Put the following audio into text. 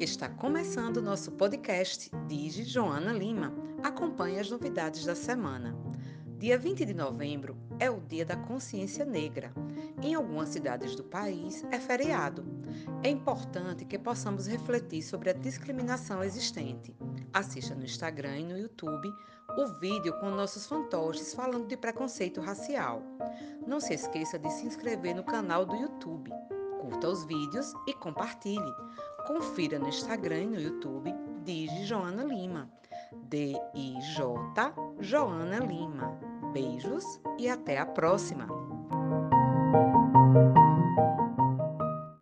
Está começando nosso podcast Digi Joana Lima. Acompanhe as novidades da semana. Dia 20 de novembro é o Dia da Consciência Negra. Em algumas cidades do país é feriado. É importante que possamos refletir sobre a discriminação existente. Assista no Instagram e no YouTube o vídeo com nossos fantoches falando de preconceito racial. Não se esqueça de se inscrever no canal do YouTube. Curta os vídeos e compartilhe. Confira no Instagram e no YouTube Digi Joana Lima. D-I-J Joana Lima. Beijos e até a próxima!